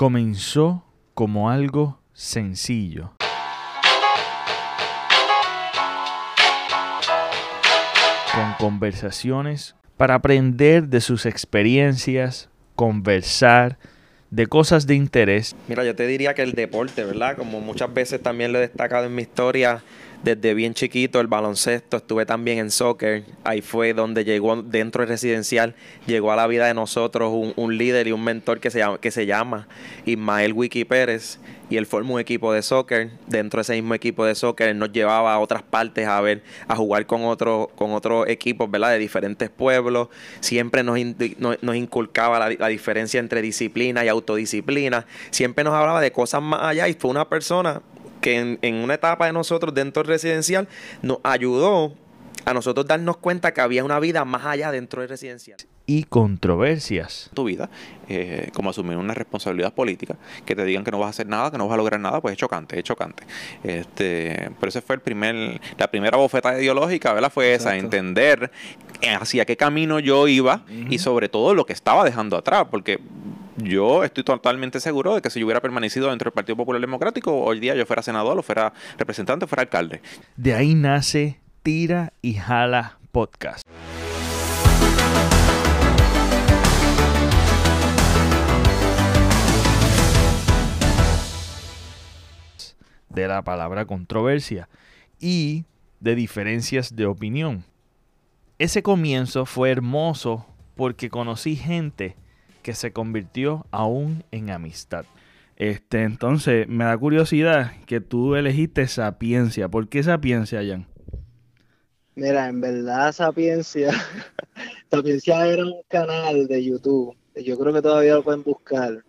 comenzó como algo sencillo. Con conversaciones para aprender de sus experiencias, conversar de cosas de interés. Mira, yo te diría que el deporte, ¿verdad? Como muchas veces también lo he destacado en mi historia, desde bien chiquito el baloncesto, estuve también en soccer, ahí fue donde llegó dentro del residencial, llegó a la vida de nosotros un, líder y un mentor que se llama, que se llama Ismael Wiki Pérez y él formó un equipo de soccer, dentro de ese mismo equipo de soccer él nos llevaba a otras partes a ver, a jugar con otros con otros equipos, ¿verdad? De diferentes pueblos, siempre nos, nos, inculcaba la, la diferencia entre disciplina y autodisciplina, siempre nos hablaba de cosas más allá y fue una persona que en, una etapa de nosotros dentro del residencial nos ayudó a nosotros darnos cuenta que había una vida más allá dentro del residencial. Y controversias. Tu vida, eh, como asumir una responsabilidad política, que te digan que no vas a hacer nada, que no vas a lograr nada, pues es chocante, es chocante. Este, pero ese fue el primer, la primera bofeta ideológica, ¿verdad? Fue esa, entender hacia qué camino yo iba y sobre todo lo que estaba dejando atrás, porque yo estoy totalmente seguro de que si yo hubiera permanecido dentro del Partido Popular Democrático, hoy día yo fuera senador, o fuera representante, o fuera alcalde. De ahí nace Tira y Jala Podcast. De la palabra controversia y de diferencias de opinión. Ese comienzo fue hermoso porque conocí gente que se convirtió aún en amistad. Este, entonces, me da curiosidad que tú elegiste Sapiencia. ¿Por qué Sapiencia, Jan? Mira, en verdad Sapiencia, Sapiencia era un canal de YouTube. Yo creo que todavía lo pueden buscar.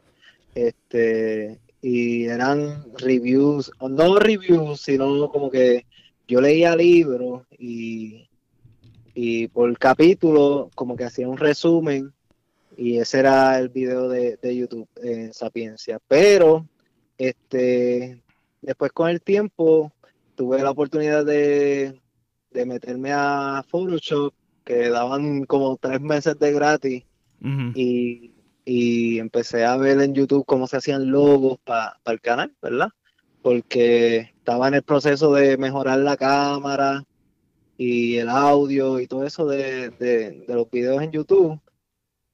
Este, y eran reviews, no reviews, sino como que yo leía libros y, y por capítulo como que hacía un resumen y ese era el video de, YouTube en Sapiencia. Pero este después con el tiempo tuve la oportunidad de, meterme a Photoshop, que daban como tres meses de gratis, y, empecé a ver en YouTube cómo se hacían logos para el canal, ¿verdad? Porque estaba en el proceso de mejorar la cámara y el audio y todo eso de, de los videos en YouTube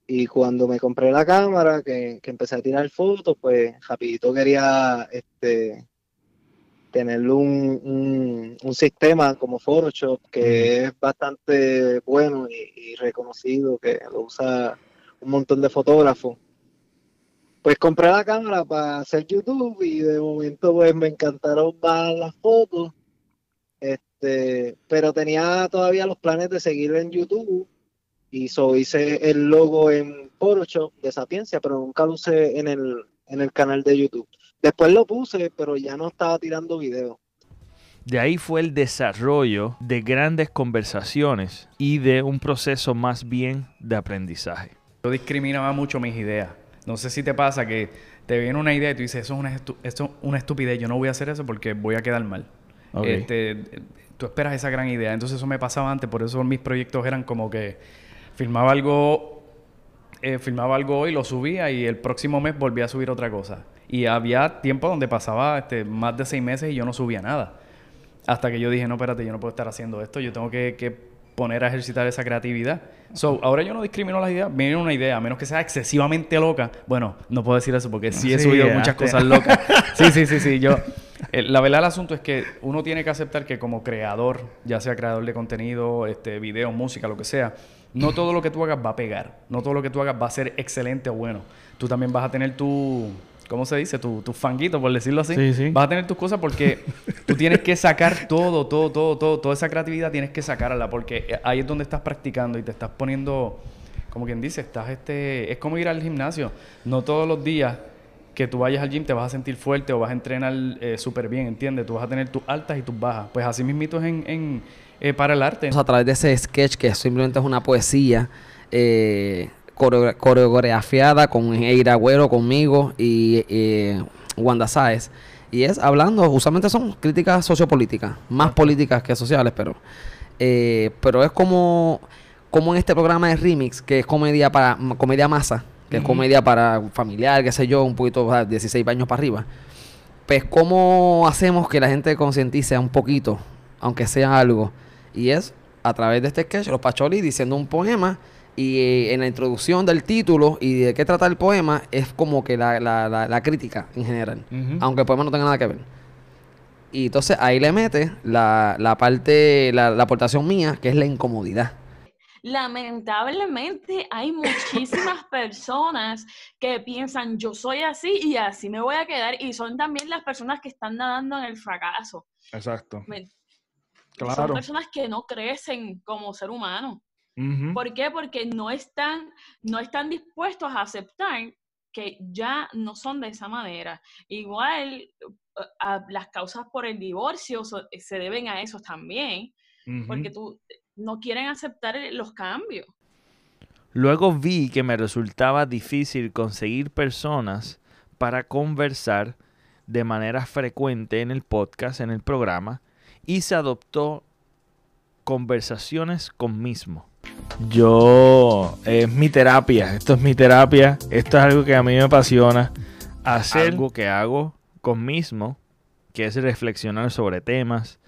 y cuando me compré la cámara, que, empecé a tirar fotos, pues rapidito quería este tener un, un, sistema como Photoshop que es bastante bueno y, reconocido, que lo usa un montón de fotógrafos. Pues compré la cámara para hacer YouTube y de momento pues me encantaron más las fotos. Este, pero tenía todavía los planes de seguir en YouTube y hice el logo en Photoshop de Sapiencia, pero nunca lo usé en el, en el canal de YouTube. Después lo puse, pero ya no estaba tirando video. De ahí fue el desarrollo de grandes conversaciones y de un proceso más bien de aprendizaje. Yo discriminaba mucho mis ideas. No sé si te pasa que te viene una idea y tú dices, eso es una, es una estupidez, yo no voy a hacer eso porque voy a quedar mal. Este, tú esperas esa gran idea. Entonces eso me pasaba antes, por eso mis proyectos eran como que filmaba algo, eh, filmaba algo hoy, lo subía y el próximo mes volvía a subir otra cosa. Y había tiempo donde pasaba este, más de seis meses y yo no subía nada. Hasta que yo dije, no, espérate, yo no puedo estar haciendo esto, yo tengo que, poner a ejercitar esa creatividad. So, ahora yo no discrimino las ideas, viene una idea, a menos que sea excesivamente loca. Bueno, no puedo decir eso porque sí he subido muchas cosas locas. Sí, sí, sí, sí. Yo, eh, la verdad del asunto es que uno tiene que aceptar que como creador, ya sea creador de contenido, este, video, música, lo que sea, no todo lo que tú hagas va a pegar. No todo lo que tú hagas va a ser excelente o bueno. Tú también vas a tener tu... ¿Cómo se dice? Tu, tu fanguito, por decirlo así. Sí, sí. Vas a tener tus cosas porque tú tienes que sacar todo, todo, todo, todo. Toda esa creatividad tienes que sacarla porque ahí es donde estás practicando y te estás poniendo... Como quien dice, estás este... Es como ir al gimnasio. No todos los días que tú vayas al gym te vas a sentir fuerte o vas a entrenar eh, súper bien, ¿entiendes? Tú vas a tener tus altas y tus bajas. Pues así mismito es en eh, para el arte. A través de ese sketch que simplemente es una poesía eh, coreografiada con Eira Agüero, conmigo y eh, Wanda Sáez. Y es hablando, usualmente son críticas sociopolíticas, más políticas que sociales, pero, pero es como, como en este programa de remix, que es comedia para comedia masa, que es comedia para familiar, qué sé yo, un poquito, o 16 años para arriba. Pues, ¿cómo hacemos que la gente concientice un poquito, aunque sea algo? Y es a través de este sketch, los Pacholi diciendo un poema y eh, en la introducción del título y de qué trata el poema es como que la, la, la, crítica en general, aunque el poema no tenga nada que ver. Y entonces ahí le mete la, la parte, la, la aportación mía, que es la incomodidad lamentablemente hay muchísimas personas que piensan yo soy así y así me voy a quedar y son también las personas que están nadando en el fracaso. Exacto. claro. Son personas que no crecen como ser humano. ¿Por qué? Porque no están, no están dispuestos a aceptar que ya no son de esa manera. Igual eh, las causas por el divorcio se deben a eso también, porque tú no quieren aceptar los cambios. Luego vi que me resultaba difícil conseguir personas para conversar de manera frecuente en el podcast, en el programa, y se adoptó conversaciones con mismo. Yo, es mi terapia, esto es mi terapia, esto es algo que a mí me apasiona, hacer algo que hago con mismo, que es reflexionar sobre temas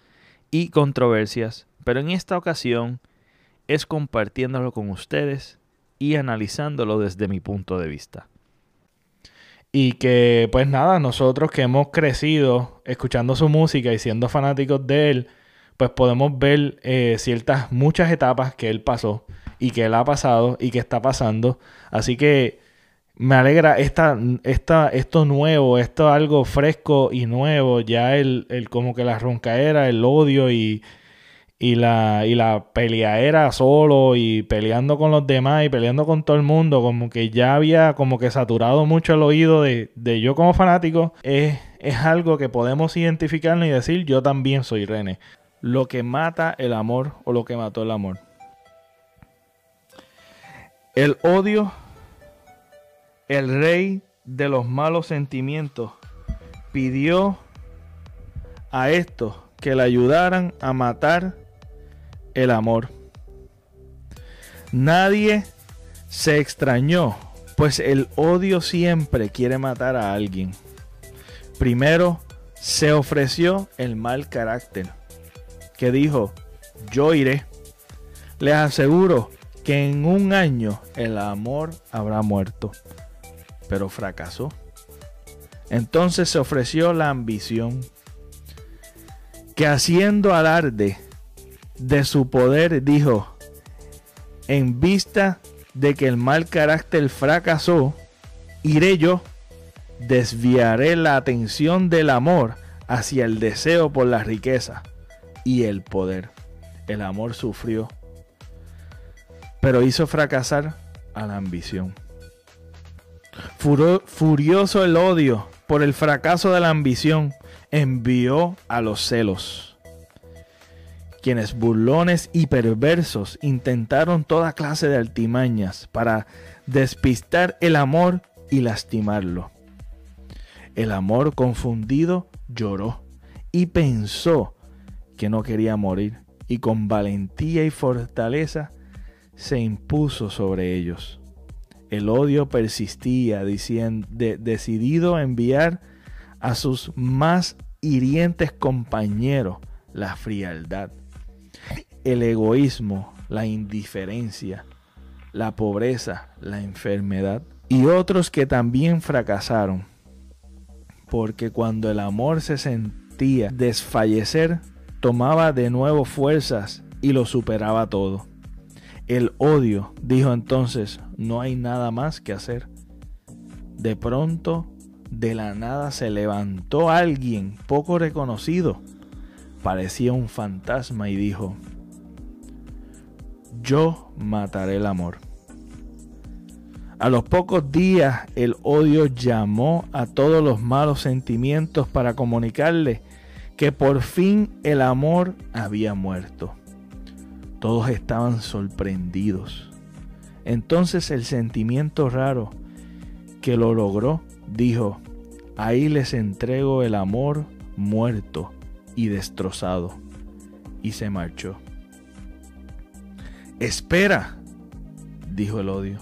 y controversias pero en esta ocasión es compartiéndolo con ustedes y analizándolo desde mi punto de vista. Y que pues nada, nosotros que hemos crecido escuchando su música y siendo fanáticos de él, pues podemos ver eh, ciertas, muchas etapas que él pasó y que él ha pasado y que está pasando. Así que me alegra esta, esta, esto nuevo, esto algo fresco y nuevo, ya el, el como que la roncaera, el odio y y la, y la era solo y peleando con los demás y peleando con todo el mundo, como que ya había como que saturado mucho el oído de, yo como fanático, es, es algo que podemos identificarnos y decir yo también soy René. Lo que mata el amor o lo que mató el amor. El odio, el rey de los malos sentimientos, pidió a estos que le ayudaran a matar el amor. Nadie se extrañó, pues el odio siempre quiere matar a alguien. Primero se ofreció el mal carácter, que dijo, yo iré. Les aseguro que en un año el amor habrá muerto, pero fracasó. Entonces se ofreció la ambición, que haciendo alarde de su poder dijo, en vista de que el mal carácter fracasó, iré yo, desviaré la atención del amor hacia el deseo por la riqueza y el poder. El amor sufrió, pero hizo fracasar a la ambición. Furioso el odio por el fracaso de la ambición, envió a los celos quienes burlones y perversos intentaron toda clase de altimañas para despistar el amor y lastimarlo. El amor confundido lloró y pensó que no quería morir y con valentía y fortaleza se impuso sobre ellos. El odio persistía, diciendo, decidido a enviar a sus más hirientes compañeros la frialdad, el egoísmo, la indiferencia, la pobreza, la enfermedad y otros que también fracasaron. Porque cuando el amor se sentía desfallecer, tomaba de nuevo fuerzas y lo superaba todo. El odio dijo entonces, no hay nada más que hacer. De pronto, de la nada se levantó alguien poco reconocido. Parecía un fantasma y dijo, yo mataré el amor. A los pocos días el odio llamó a todos los malos sentimientos para comunicarle que por fin el amor había muerto. Todos estaban sorprendidos. Entonces el sentimiento raro que lo logró dijo, ahí les entrego el amor muerto y destrozado. Y se marchó. Espera, dijo el odio.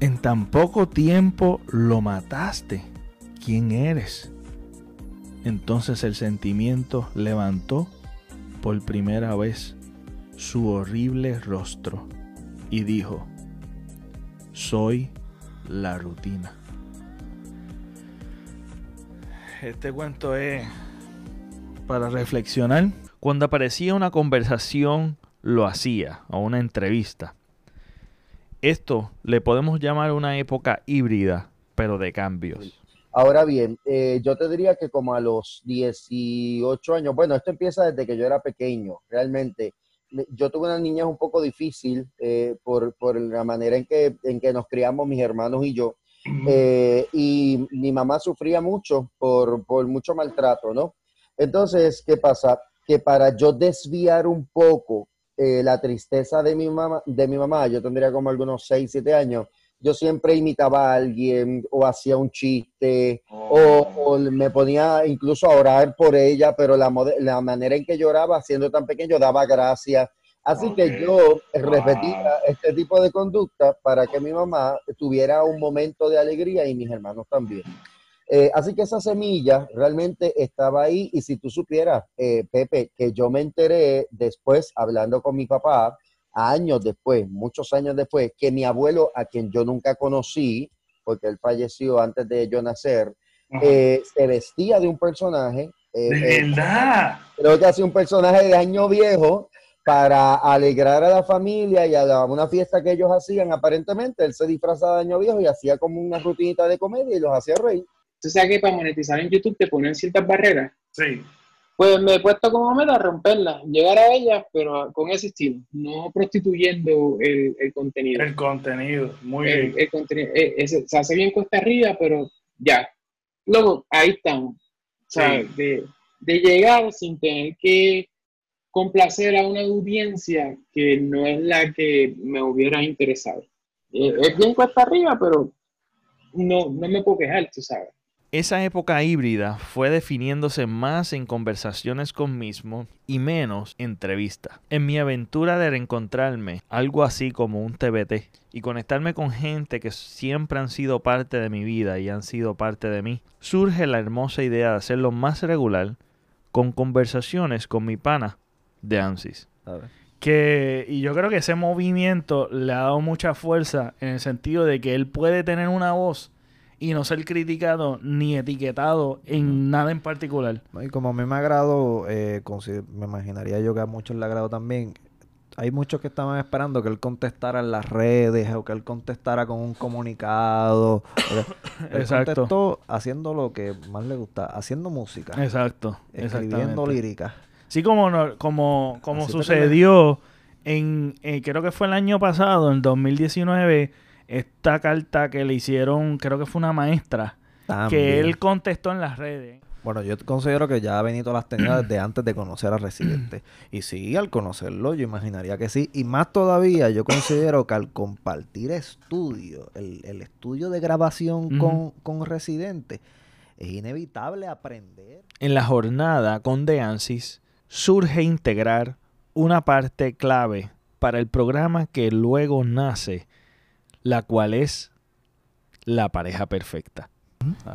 En tan poco tiempo lo mataste. ¿Quién eres? Entonces el sentimiento levantó por primera vez su horrible rostro y dijo, soy la rutina. Este cuento es para reflexionar. Cuando aparecía una conversación, lo hacía, o una entrevista. Esto le podemos llamar una época híbrida, pero de cambios. Ahora bien, eh, yo te diría que como a los 18 años, bueno, esto empieza desde que yo era pequeño, realmente. Yo tuve una niñez un poco difícil eh, por, la manera en que, en que nos criamos mis hermanos y yo. Eh, y mi mamá sufría mucho por, por mucho maltrato, ¿no? Entonces, ¿qué pasa? Que para yo desviar un poco eh, la tristeza de mi, mamá, de mi mamá, yo tendría como algunos 6, 7 años, yo siempre imitaba a alguien o hacía un chiste o, oh. me ponía incluso a orar por ella, pero la, la manera en que lloraba, siendo tan pequeño, daba gracias. Así que yo repetía este tipo de conducta para que mi mamá tuviera un momento de alegría y mis hermanos también. Eh, así que esa semilla realmente estaba ahí y si tú supieras, eh, Pepe, que yo me enteré después hablando con mi papá, años después, muchos años después, que mi abuelo, a quien yo nunca conocí, porque él falleció antes de yo nacer, eh, se vestía de un personaje. ¿De verdad? Creo que hace un personaje de año viejo para alegrar a la familia y a una fiesta que ellos hacían, aparentemente, él se disfrazaba de año viejo y hacía como una rutinita de comedia y los hacía reír. Tú sabes que para monetizar en YouTube te ponen ciertas barreras. Sí. Pues me he puesto como meta romperlas, llegar a ellas, pero con ese estilo, no prostituyendo el, contenido. El contenido, muy bien. El contenido, eh, se hace bien cuesta arriba, pero ya. Luego, ahí estamos. O sea, de, llegar sin tener que complacer a una audiencia que no es la que me hubiera interesado. Eh, es bien cuesta arriba, pero no, no me puedo quejar, tú sabes. Esa época híbrida fue definiéndose más en conversaciones con mismo y menos entrevista. En mi aventura de reencontrarme, algo así como un TBT, y conectarme con gente que siempre han sido parte de mi vida y han sido parte de mí, surge la hermosa idea de hacerlo más regular con conversaciones con mi pana de ANSYS. Que, y yo creo que ese movimiento le ha dado mucha fuerza en el sentido de que él puede tener una voz y no ser criticado ni etiquetado en nada en particular. Y como a mí me agrado, eh, me imaginaría yo que a muchos le agrado también. Hay muchos que estaban esperando que él contestara en las redes o que él contestara con un comunicado. él Exacto. contestó haciendo lo que más le gusta, haciendo música. Exacto. Escribiendo lírica. Sí, como, como, como sucedió en, eh, creo que fue el año pasado, en 2019 esta carta que le hicieron, creo que fue una maestra, que él contestó en las redes. Bueno, yo considero que ya Benito las tenía desde antes de conocer a Residente. Y sí, al conocerlo, yo imaginaría que sí. Y más todavía, yo considero que al compartir estudio, el, estudio de grabación con, con Residente, es inevitable aprender. En la jornada con Deansis surge integrar una parte clave para el programa que luego nace la cual es la pareja perfecta.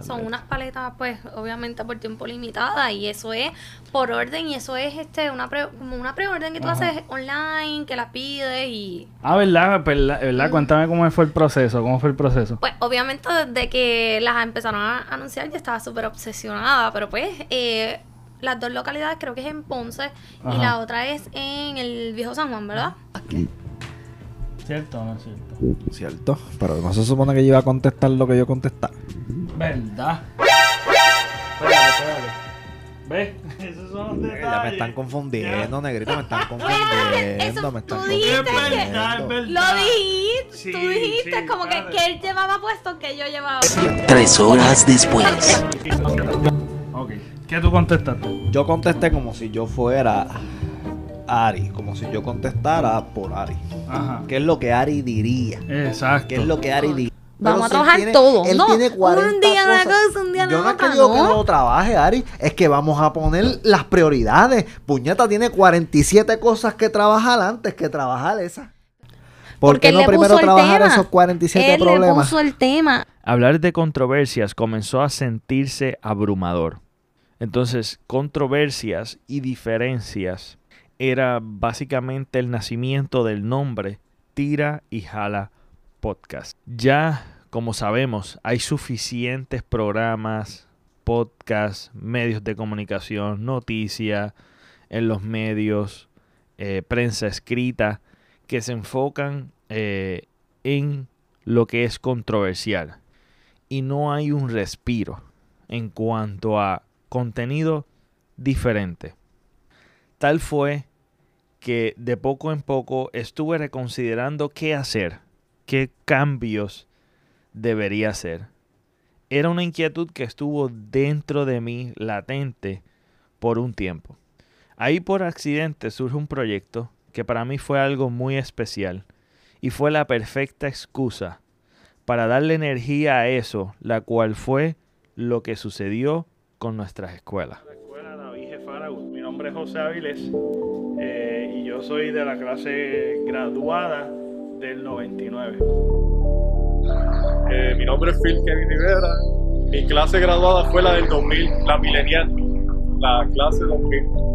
Son unas paletas, pues, obviamente por tiempo limitada y eso es por orden y eso es este una como una preorden que tú haces online, que la pides y... Ah, ¿verdad? ¿verdad? Cuéntame cómo fue el proceso, cómo fue el proceso. Pues, obviamente, desde que las empezaron a anunciar yo estaba súper obsesionada, pero pues, eh, las dos localidades creo que es en Ponce y la otra es en el Viejo San Juan, ¿verdad? Aquí. ¿Cierto o no es cierto? Cierto, pero no se supone que yo iba a contestar lo que yo contestar. ¿Verdad? Espérate, espérate. ¿Ves? Esos son los Ya me están confundiendo, negrito, me están confundiendo, me están confundiendo. Lo dijiste, tú dijiste como que, que, él llevaba puesto que yo llevaba. Tres horas después. ok, ¿qué tú contestaste? Yo contesté como si yo fuera Ari, como si yo contestara por Ari. Ajá. ¿Qué es lo que Ari diría? Exacto. ¿Qué es lo que Ari diría? Vamos a trabajar todos. Él no, tiene 40 un día cosas. una cosa, un día Yo no he querido que no trabaje, Ari. Es que vamos a poner las prioridades. Puñeta tiene 47 cosas que trabajar antes que trabajar esas. ¿Por qué no primero trabajar esos 47 él problemas? Le puso el tema. Hablar de controversias comenzó a sentirse abrumador. Entonces, controversias y diferencias era básicamente el nacimiento del nombre Tira y Jala Podcast. Ya, como sabemos, hay suficientes programas, podcasts, medios de comunicación, noticias en los medios, eh, prensa escrita, que se enfocan eh, en lo que es controversial. Y no hay un respiro en cuanto a contenido diferente. Tal fue que de poco en poco estuve reconsiderando qué hacer, qué cambios debería hacer. Era una inquietud que estuvo dentro de mí latente por un tiempo. Ahí por accidente surge un proyecto que para mí fue algo muy especial y fue la perfecta excusa para darle energía a eso, la cual fue lo que sucedió con nuestras escuelas. Nombre es José Áviles eh, y yo soy de la clase graduada del 99. Eh, mi nombre es Phil Kevin Rivera. Mi clase graduada fue la del 2000, la milenial, la clase 2000.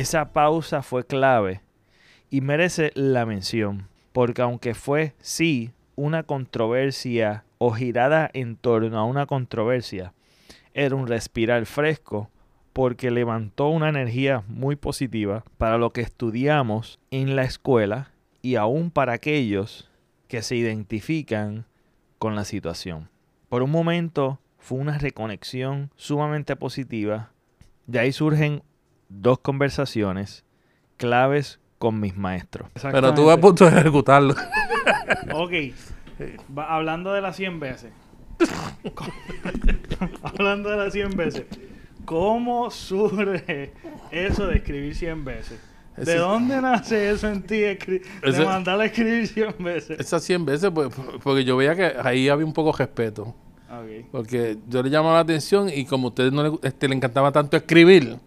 Esa pausa fue clave y merece la mención, porque aunque fue, sí, una controversia o girada en torno a una controversia, era un respirar fresco porque levantó una energía muy positiva para lo que estudiamos en la escuela y aún para aquellos que se identifican con la situación. Por un momento fue una reconexión sumamente positiva. De ahí surgen dos conversaciones claves con mis maestros. Pero tú vas a punto de ejecutarlo. ok. hablando de las 100 veces. hablando de las 100 veces. ¿Cómo surge eso de escribir 100 veces? ¿De dónde nace eso en ti de mandarle a escribir 100 veces? Esas 100 veces, pues, porque yo veía que ahí había un poco de respeto. Porque yo le llamaba la atención y como a ustedes no le, este, le encantaba tanto escribir,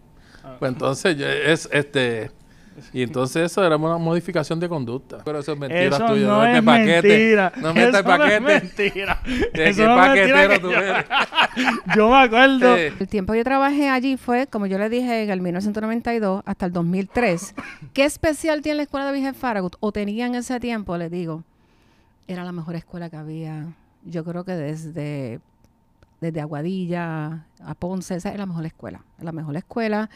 pues entonces es este y entonces eso era una modificación de conducta. Pero eso es mentira eso tuya. No, no es paquete. mentira. No metas el paquete. No es mentira. eso no paquetero tú eres. yo me acuerdo. El tiempo que yo trabajé allí fue, como yo le dije, en el 1992 hasta el 2003. ¿Qué especial tiene la escuela de Virgen Faragut? O tenía en ese tiempo, les digo, era la mejor escuela que había. Yo creo que desde desde Aguadilla a Ponce, esa es la mejor escuela, la mejor escuela.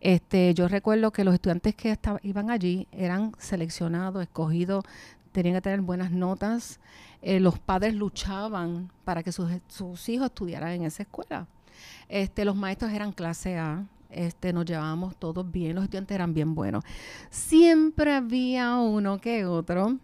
Este, yo recuerdo que los estudiantes que iban allí eran seleccionados, escogidos, tenían que tener buenas notas. Eh, los padres luchaban para que sus, hijos estudiaran en esa escuela. Este, los maestros eran clase A, este, nos llevábamos todos bien, los estudiantes eran bien buenos. Siempre había uno que otro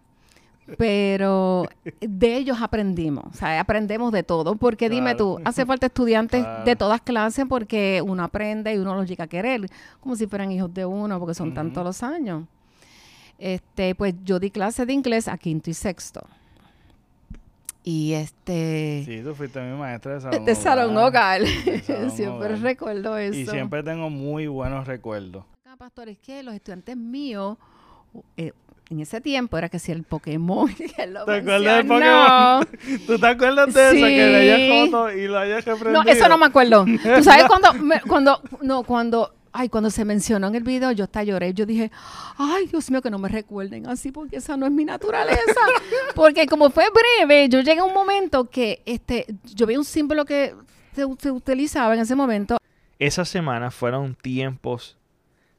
pero de ellos aprendimos, o sea, aprendemos de todo, porque dime tú, hace falta estudiantes de todas clases porque uno aprende y uno los llega a querer, como si fueran hijos de uno, porque son tantos los años. Este, pues yo di clase de inglés a quinto y sexto. Y este... Sí, tú fuiste mi maestra de salón De salón hogar. siempre recuerdo eso. Y siempre tengo muy buenos recuerdos. Pastor, es que los estudiantes míos, eh, en ese tiempo era que si el Pokémon. ¿Te acuerdas del Pokémon? ¿Tú te acuerdas de eso? Que le hayas foto y lo hayas reprendido. No, eso no me acuerdo. ¿Tú sabes cuando, cuando, no, cuando, ay, cuando se mencionó en el video, yo hasta lloré. Yo dije, ay, Dios mío, que no me recuerden así, porque esa no es mi naturaleza. porque como fue breve, yo llegué a un momento que este, yo vi un símbolo que se, se utilizaba en ese momento. Esas semanas fueron tiempos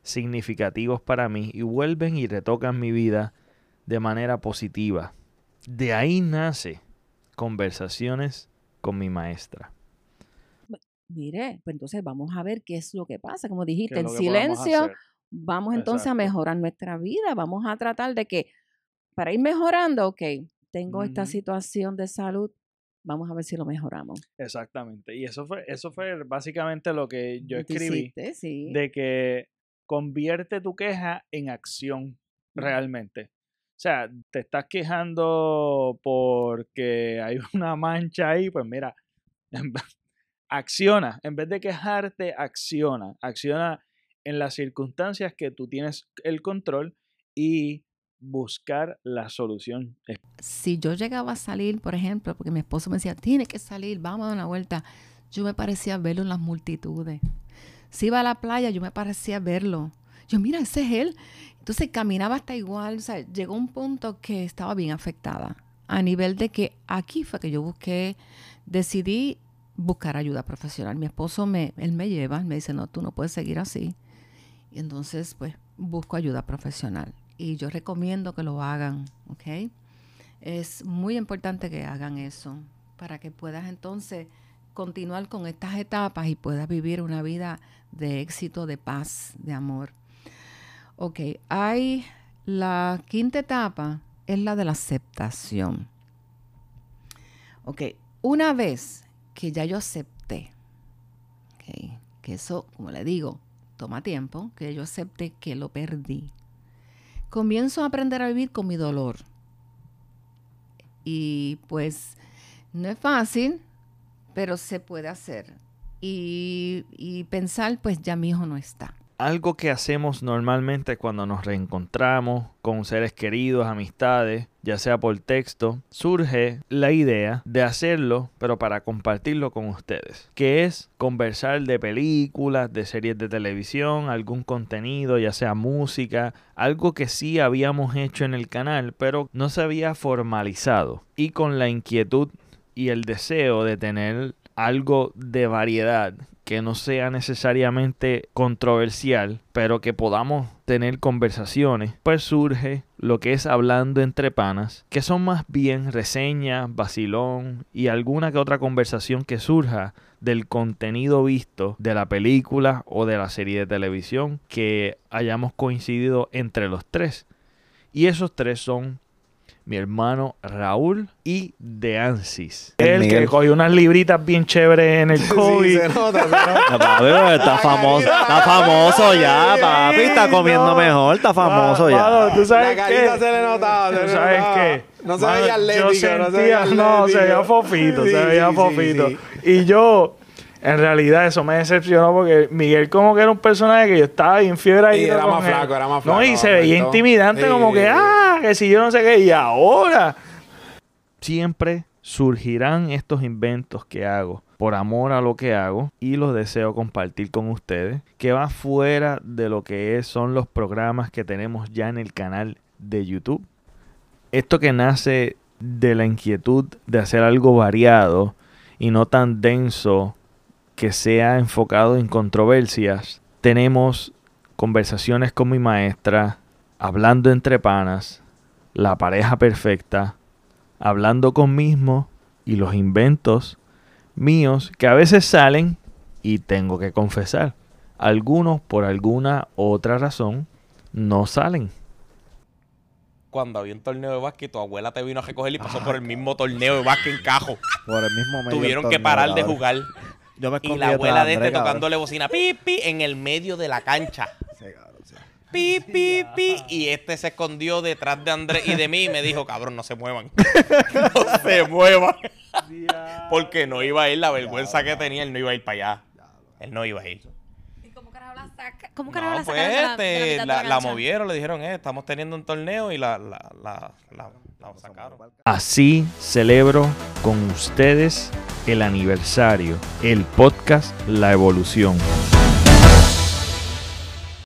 significativos para mí y vuelven y retocan mi vida de manera positiva. De ahí nace conversaciones con mi maestra. Mire, pues entonces vamos a ver qué es lo que pasa. Como dijiste, el silencio, vamos entonces a mejorar nuestra vida, vamos a tratar de que para ir mejorando, ok, tengo esta situación de salud, vamos a ver si lo mejoramos. Exactamente. Y eso fue, eso fue básicamente lo que yo escribí. De que convierte tu queja en acción realmente. O sea, te estás quejando porque hay una mancha ahí, pues mira, acciona. En vez de quejarte, acciona. Acciona en las circunstancias que tú tienes el control y buscar la solución. Si yo llegaba a salir, por ejemplo, porque mi esposo me decía, tiene que salir, vamos a dar una vuelta, yo me parecía verlo en las multitudes. Si iba a la playa, yo me parecía verlo. Yo, mira, ese es él. Entonces caminaba hasta igual, o sea, llegó un punto que estaba bien afectada, a nivel de que aquí fue que yo busqué, decidí buscar ayuda profesional. Mi esposo me, él me lleva, me dice, no, tú no puedes seguir así. Y entonces, pues, busco ayuda profesional y yo recomiendo que lo hagan, ¿ok? Es muy importante que hagan eso para que puedas entonces continuar con estas etapas y puedas vivir una vida de éxito, de paz, de amor. Ok, hay la quinta etapa, es la de la aceptación. Ok, una vez que ya yo acepté, okay, que eso, como le digo, toma tiempo, que yo acepte que lo perdí, comienzo a aprender a vivir con mi dolor. Y pues no es fácil, pero se puede hacer. Y, y pensar, pues ya mi hijo no está algo que hacemos normalmente cuando nos reencontramos con seres queridos, amistades, ya sea por texto, surge la idea de hacerlo, pero para compartirlo con ustedes, que es conversar de películas, de series de televisión, algún contenido, ya sea música, algo que sí habíamos hecho en el canal, pero no se había formalizado. Y con la inquietud y el deseo de tener algo de variedad que no sea necesariamente controversial, pero que podamos tener conversaciones, pues surge lo que es hablando entre panas, que son más bien reseñas, vacilón y alguna que otra conversación que surja del contenido visto de la película o de la serie de televisión que hayamos coincidido entre los tres. Y esos tres son mi hermano Raúl y De Ansis. El, que cogió unas libritas bien chéveres en el COVID. se nota, está famoso, está famoso ya, papi, está comiendo mejor, está famoso ya. ¿tú sabes La carita se le notaba, ¿Tú sabes qué? No se veía atlético, yo sentía, no se veía No, se veía fofito, se veía fofito. Y yo en realidad eso me decepcionó porque Miguel como que era un personaje que yo estaba bien fiebre ahí. Y era más flaco, era más flaco. No, y se veía intimidante como que, ah, que si yo no sé qué, y ahora. Siempre surgirán estos inventos que hago por amor a lo que hago y los deseo compartir con ustedes, que va fuera de lo que son los programas que tenemos ya en el canal de YouTube. Esto que nace de la inquietud de hacer algo variado y no tan denso que sea enfocado en controversias. Tenemos conversaciones con mi maestra, hablando entre panas, la pareja perfecta, hablando con mismo y los inventos míos que a veces salen y tengo que confesar, algunos por alguna otra razón no salen. Cuando había un torneo de básquet, tu abuela te vino a recoger y pasó por el mismo torneo de básquet en cajo. Por el mismo Tuvieron que parar de jugar y la abuela de este tocándole bocina pipi en el medio de la cancha. Pi, pi, pi. Y este se escondió detrás de Andrés y de mí y me dijo, cabrón, no se muevan. no se muevan. Porque no iba a ir, la vergüenza que tenía, él no iba a ir para allá. Él no iba a ir. ¿Y cómo carajo carajo la pues, este, la, la, movieron, le dijeron, eh, estamos teniendo un torneo y la, la, la, la sacaron. Así celebro con ustedes el aniversario, el podcast La Evolución.